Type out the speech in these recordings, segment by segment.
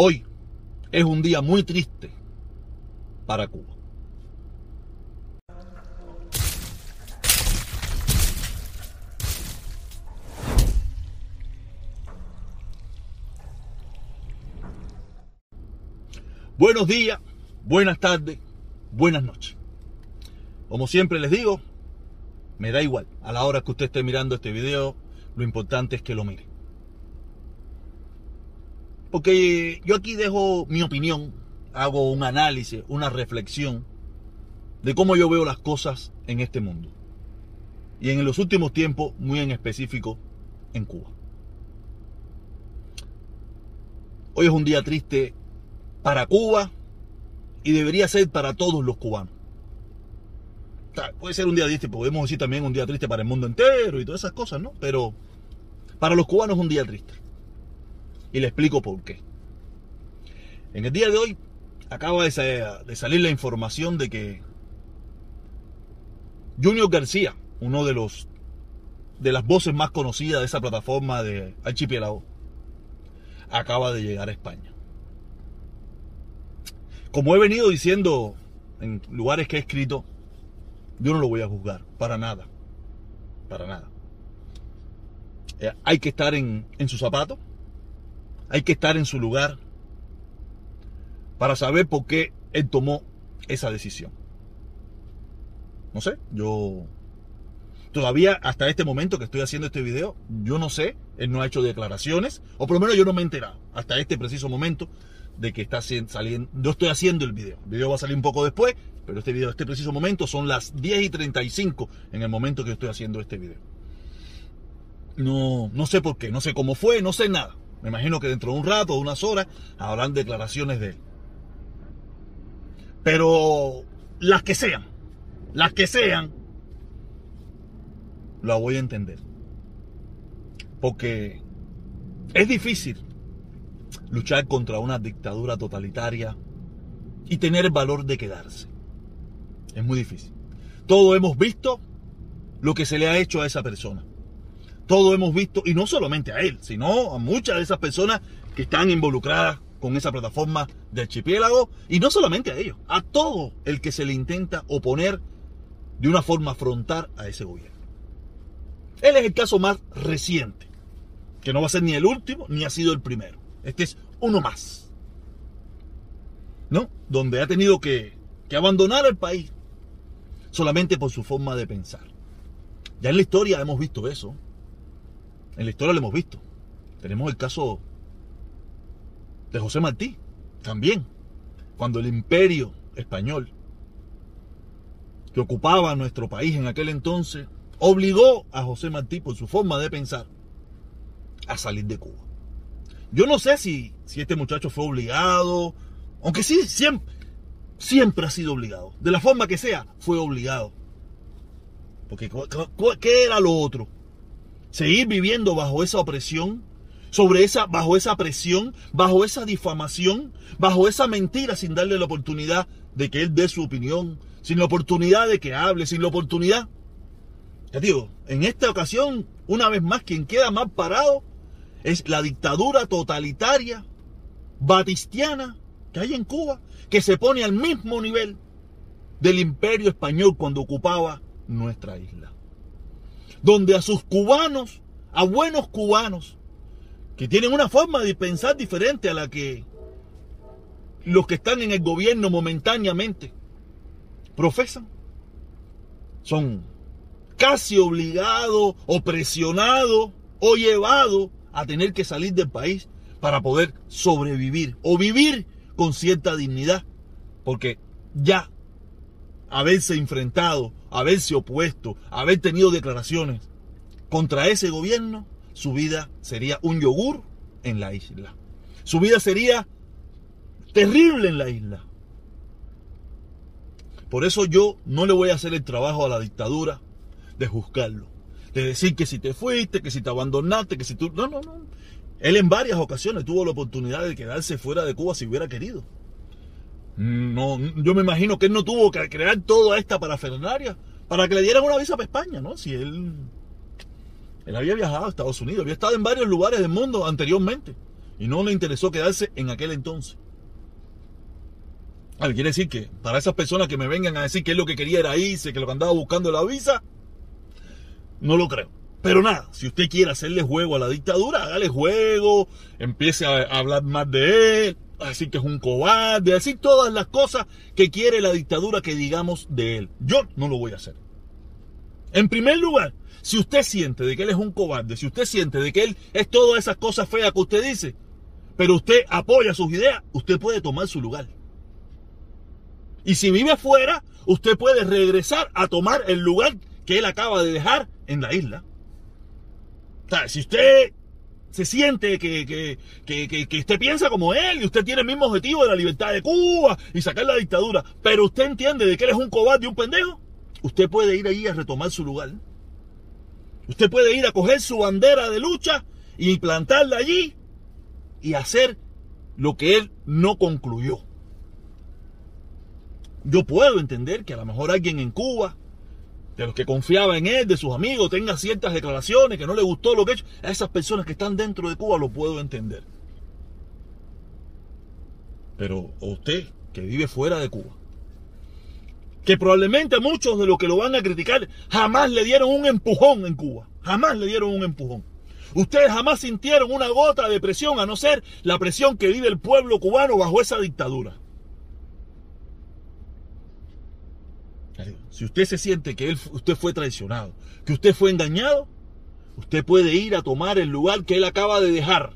Hoy es un día muy triste para Cuba. Buenos días, buenas tardes, buenas noches. Como siempre les digo, me da igual. A la hora que usted esté mirando este video, lo importante es que lo mire. Porque yo aquí dejo mi opinión, hago un análisis, una reflexión de cómo yo veo las cosas en este mundo. Y en los últimos tiempos, muy en específico, en Cuba. Hoy es un día triste para Cuba y debería ser para todos los cubanos. puede ser un día triste, podemos decir también un día triste para el mundo entero y todas esas cosas, ¿no? Pero para los cubanos es un día triste. Y le explico por qué. En el día de hoy acaba de, salir la información de que Junior García, uno de los de las voces más conocidas de esa plataforma de Archipiélago, acaba de llegar a España. Como he venido diciendo en lugares que he escrito, yo no lo voy a juzgar, para nada, para nada. Eh, hay que estar en, en su zapato, hay que estar en su lugar para saber por qué él tomó esa decisión. No sé, yo todavía hasta este momento que estoy haciendo este video, yo no sé, él no ha hecho declaraciones, o por lo menos yo no me he enterado hasta este preciso momento de que está saliendo, yo estoy haciendo el video. El video va a salir un poco después, pero este video, este preciso momento, son las 10 y 35 en el momento que estoy haciendo este video. No, no sé por qué, no sé cómo fue, no sé nada. Me imagino que dentro de un rato, de unas horas, habrán declaraciones de él. Pero las que sean, las que sean, la voy a entender. Porque es difícil luchar contra una dictadura totalitaria y tener valor de quedarse. Es muy difícil. Todo hemos visto lo que se le ha hecho a esa persona. Todo hemos visto, y no solamente a él, sino a muchas de esas personas que están involucradas con esa plataforma de archipiélago, y no solamente a ellos, a todo el que se le intenta oponer de una forma frontal a ese gobierno. Él es el caso más reciente, que no va a ser ni el último, ni ha sido el primero. Este es uno más. ¿No? Donde ha tenido que, que abandonar el país solamente por su forma de pensar. Ya en la historia hemos visto eso. En la historia lo hemos visto. Tenemos el caso de José Martí, también, cuando el imperio español que ocupaba nuestro país en aquel entonces obligó a José Martí por su forma de pensar a salir de Cuba. Yo no sé si, si este muchacho fue obligado, aunque sí, siempre, siempre ha sido obligado. De la forma que sea, fue obligado. Porque ¿qué era lo otro? Seguir viviendo bajo esa opresión, sobre esa, bajo esa presión, bajo esa difamación, bajo esa mentira sin darle la oportunidad de que él dé su opinión, sin la oportunidad de que hable, sin la oportunidad. Ya digo, en esta ocasión, una vez más, quien queda más parado es la dictadura totalitaria, batistiana, que hay en Cuba, que se pone al mismo nivel del imperio español cuando ocupaba nuestra isla donde a sus cubanos, a buenos cubanos, que tienen una forma de pensar diferente a la que los que están en el gobierno momentáneamente profesan, son casi obligados o presionados o llevados a tener que salir del país para poder sobrevivir o vivir con cierta dignidad, porque ya haberse enfrentado, haberse opuesto, haber tenido declaraciones contra ese gobierno, su vida sería un yogur en la isla. Su vida sería terrible en la isla. Por eso yo no le voy a hacer el trabajo a la dictadura de juzgarlo. De decir que si te fuiste, que si te abandonaste, que si tú... No, no, no. Él en varias ocasiones tuvo la oportunidad de quedarse fuera de Cuba si hubiera querido. No, yo me imagino que él no tuvo que crear toda esta parafernalia para que le dieran una visa para España, ¿no? Si él, él había viajado a Estados Unidos, había estado en varios lugares del mundo anteriormente Y no le interesó quedarse en aquel entonces. A ver, quiere decir que para esas personas que me vengan a decir que lo que quería era irse, que lo que andaba buscando la visa, no lo creo. Pero nada, si usted quiere hacerle juego a la dictadura, hágale juego, empiece a hablar más de él, a decir que es un cobarde, a decir todas las cosas que quiere la dictadura que digamos de él. Yo no lo voy a hacer. En primer lugar, si usted siente de que él es un cobarde, si usted siente de que él es todas esas cosas feas que usted dice, pero usted apoya sus ideas, usted puede tomar su lugar. Y si vive afuera, usted puede regresar a tomar el lugar que él acaba de dejar en la isla. O sea, si usted se siente que, que, que, que, usted piensa como él y usted tiene el mismo objetivo de la libertad de Cuba y sacar la dictadura, pero usted entiende de que él es un cobarde y un pendejo, usted puede ir ahí a retomar su lugar. Usted puede ir a coger su bandera de lucha y plantarla allí y hacer lo que él no concluyó. Yo puedo entender que a lo mejor alguien en Cuba de los que confiaba en él, de sus amigos, tenga ciertas declaraciones, que no le gustó lo que ha hecho, a esas personas que están dentro de Cuba lo puedo entender. Pero usted, que vive fuera de Cuba, que probablemente muchos de los que lo van a criticar jamás le dieron un empujón en Cuba, jamás le dieron un empujón. Ustedes jamás sintieron una gota de presión, a no ser la presión que vive el pueblo cubano bajo esa dictadura. Si usted se siente que él, usted fue traicionado, que usted fue engañado, usted puede ir a tomar el lugar que él acaba de dejar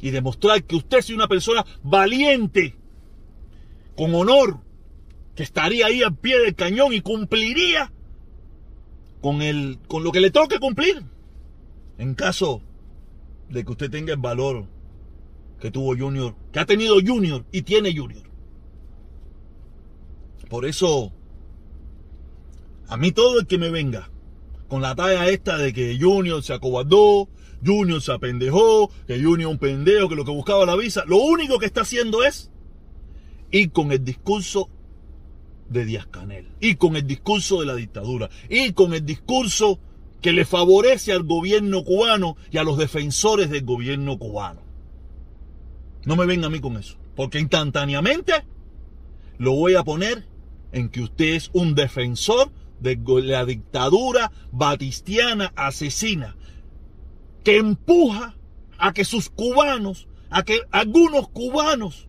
y demostrar que usted es una persona valiente, con honor, que estaría ahí al pie del cañón y cumpliría con, el, con lo que le toque cumplir. En caso de que usted tenga el valor que tuvo Junior, que ha tenido Junior y tiene Junior. Por eso, a mí todo el que me venga con la talla esta de que Junior se acobardó, Junior se apendejó, que Junior un pendejo, que lo que buscaba la visa, lo único que está haciendo es ir con el discurso de Díaz Canel, ir con el discurso de la dictadura, ir con el discurso que le favorece al gobierno cubano y a los defensores del gobierno cubano. No me venga a mí con eso, porque instantáneamente lo voy a poner en que usted es un defensor de la dictadura batistiana asesina, que empuja a que sus cubanos, a que algunos cubanos,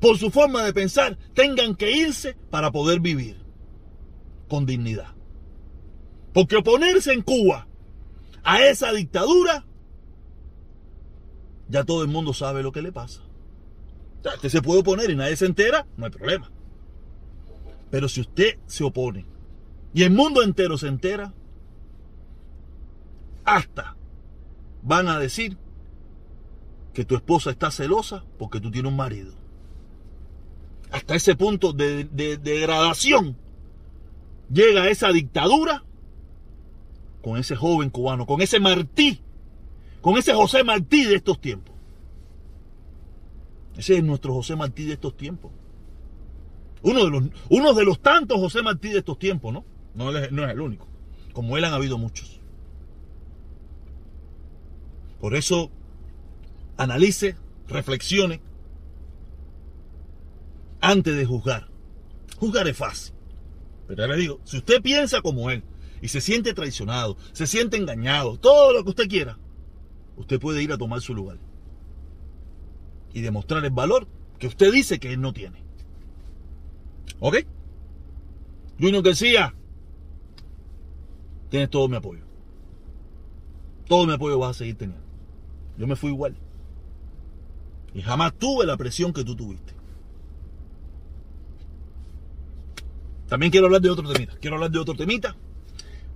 por su forma de pensar, tengan que irse para poder vivir con dignidad. Porque oponerse en Cuba a esa dictadura, ya todo el mundo sabe lo que le pasa. Usted se puede oponer y nadie se entera, no hay problema. Pero si usted se opone y el mundo entero se entera, hasta van a decir que tu esposa está celosa porque tú tienes un marido. Hasta ese punto de, degradación llega esa dictadura con ese joven cubano, con ese Martí, con ese José Martí de estos tiempos. Ese es nuestro José Martí de estos tiempos. Uno de los, de los tantos José Martí de estos tiempos, ¿no? No es, no es el único. Como él han habido muchos. Por eso, analice, reflexione antes de juzgar. Juzgar es fácil. Pero ya le digo, si usted piensa como él y se siente traicionado, se siente engañado, todo lo que usted quiera, usted puede ir a tomar su lugar y demostrar el valor que usted dice que él no tiene. ¿Ok? Junior García, tienes todo mi apoyo. Todo mi apoyo vas a seguir teniendo. Yo me fui igual. Y jamás tuve la presión que tú tuviste. También quiero hablar de otro temita. Quiero hablar de otro temita.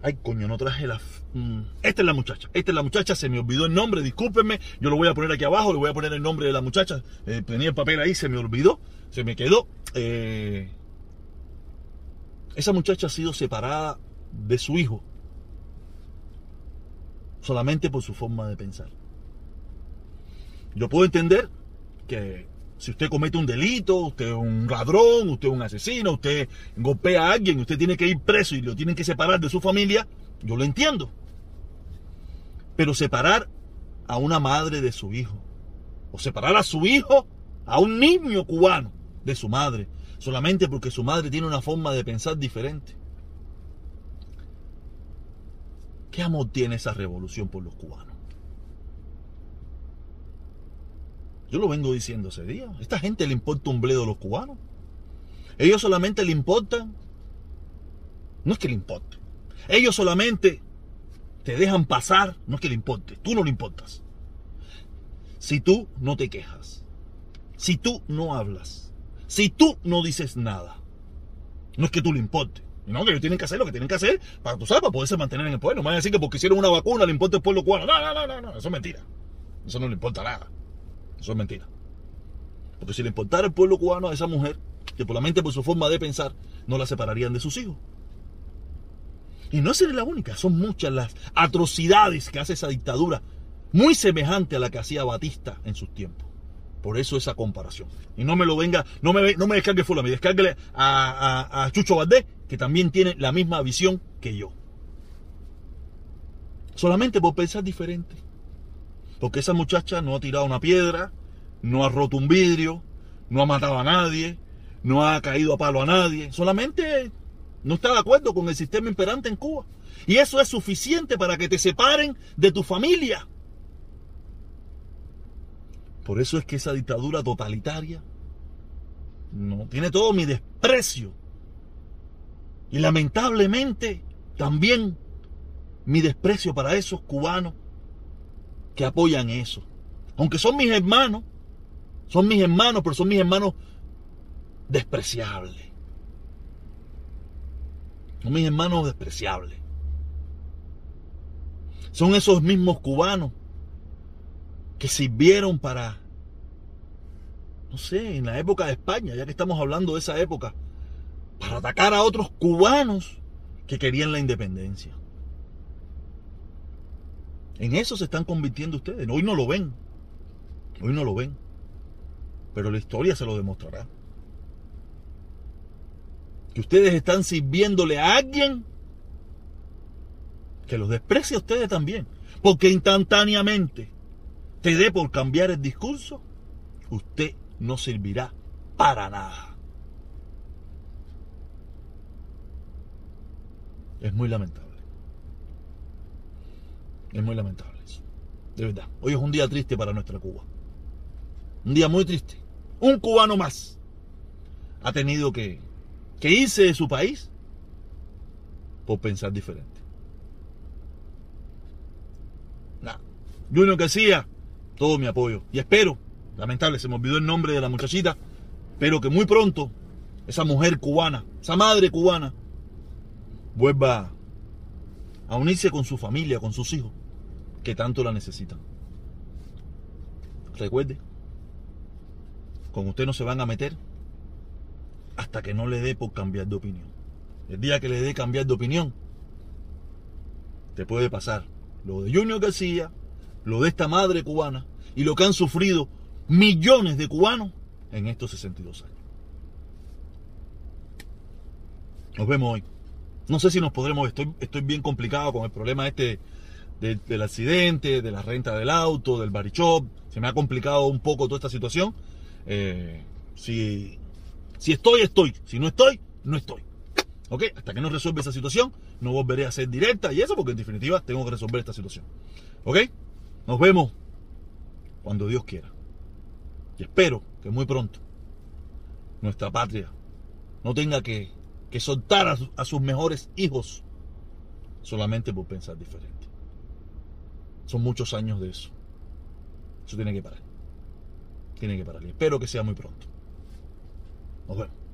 Ay, coño, no traje la... Mm, esta es la muchacha. Esta es la muchacha. Se me olvidó el nombre. Discúlpenme. Yo lo voy a poner aquí abajo. Le voy a poner el nombre de la muchacha. Eh, tenía el papel ahí. Se me olvidó. Se me quedó. Eh, esa muchacha ha sido separada de su hijo solamente por su forma de pensar. Yo puedo entender que si usted comete un delito, usted es un ladrón, usted es un asesino, usted golpea a alguien, usted tiene que ir preso y lo tienen que separar de su familia, yo lo entiendo. Pero separar a una madre de su hijo. O separar a su hijo, a un niño cubano, de su madre. Solamente porque su madre tiene una forma de pensar diferente. ¿Qué amor tiene esa revolución por los cubanos? Yo lo vengo diciendo ese día. Esta gente le importa un bledo a los cubanos. Ellos solamente le importan. No es que le importe. Ellos solamente te dejan pasar. No es que le importe. Tú no le importas. Si tú no te quejas. Si tú no hablas. Si tú no dices nada. No es que tú le importe. No, que ellos tienen que hacer lo que tienen que hacer para, tú sabes, para poderse mantener en el poder. No me van a decir que porque hicieron una vacuna le importa el pueblo cubano. No, no, no, no, no. Eso es mentira. Eso no le importa nada. Eso es mentira. Porque si le importara el pueblo cubano a esa mujer, que por la mente, por su forma de pensar, no la separarían de sus hijos. Y no es la única, son muchas las atrocidades que hace esa dictadura, muy semejante a la que hacía Batista en sus tiempos. Por eso esa comparación. Y no me lo venga, no me, no me descargue me descargue a, a Chucho Valdés, que también tiene la misma visión que yo. Solamente por pensar diferente. Porque esa muchacha no ha tirado una piedra, no ha roto un vidrio, no ha matado a nadie, no ha caído a palo a nadie. Solamente no está de acuerdo con el sistema imperante en Cuba. Y eso es suficiente para que te separen de tu familia. Por eso es que esa dictadura totalitaria no tiene todo mi desprecio. Y lamentablemente también mi desprecio para esos cubanos que apoyan eso. Aunque son mis hermanos, son mis hermanos, pero son mis hermanos despreciables. Son mis hermanos despreciables. Son esos mismos cubanos que sirvieron para, no sé, en la época de España, ya que estamos hablando de esa época, para atacar a otros cubanos que querían la independencia. En eso se están convirtiendo ustedes. Hoy no lo ven. Hoy no lo ven. Pero la historia se lo demostrará. Que ustedes están sirviéndole a alguien que los desprecia a ustedes también. Porque instantáneamente te dé por cambiar el discurso, usted no servirá para nada. Es muy lamentable. Es muy lamentable eso. De verdad. Hoy es un día triste para nuestra Cuba. Un día muy triste. Un cubano más ha tenido que, que irse de su país por pensar diferente. Nada. Junior García, todo mi apoyo. Y espero, lamentable, se me olvidó el nombre de la muchachita, pero que muy pronto esa mujer cubana, esa madre cubana, vuelva a unirse con su familia, con sus hijos que tanto la necesitan. Recuerde, con usted no se van a meter hasta que no le dé por cambiar de opinión. El día que le dé cambiar de opinión, te puede pasar lo de Junior García, lo de esta madre cubana y lo que han sufrido millones de cubanos en estos 62 años. Nos vemos hoy. No sé si nos podremos, estoy, estoy bien complicado con el problema este del accidente, de la renta del auto, del barichop. Se me ha complicado un poco toda esta situación. Eh, si, si estoy, estoy. Si no estoy, no estoy. ¿Ok? Hasta que no resuelva esa situación, no volveré a ser directa y eso porque en definitiva tengo que resolver esta situación. ¿Ok? Nos vemos cuando Dios quiera. Y espero que muy pronto nuestra patria no tenga que, que soltar a, a sus mejores hijos solamente por pensar diferente. Son muchos años de eso. Eso tiene que parar. Tiene que parar. Y espero que sea muy pronto. Nos vemos.